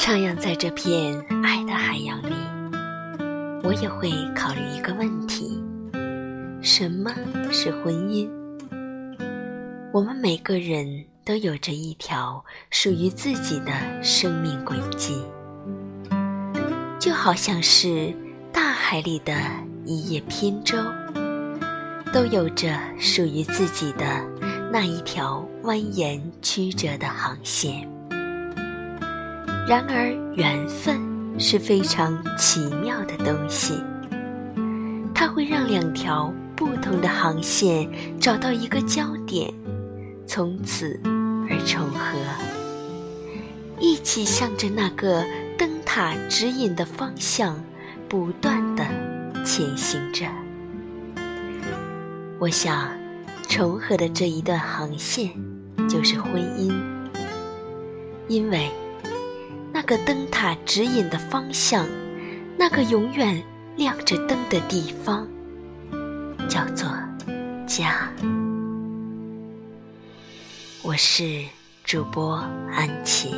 徜徉在这片爱的海洋里，我也会考虑一个问题：什么是婚姻？我们每个人都有着一条属于自己的生命轨迹，就好像是大海里的一叶扁舟，都有着属于自己的那一条蜿蜒曲折的航线。然而，缘分是非常奇妙的东西，它会让两条不同的航线找到一个交点，从此而重合，一起向着那个灯塔指引的方向不断的前行着。我想，重合的这一段航线就是婚姻，因为。那个灯塔指引的方向，那个永远亮着灯的地方，叫做家。我是主播安琪。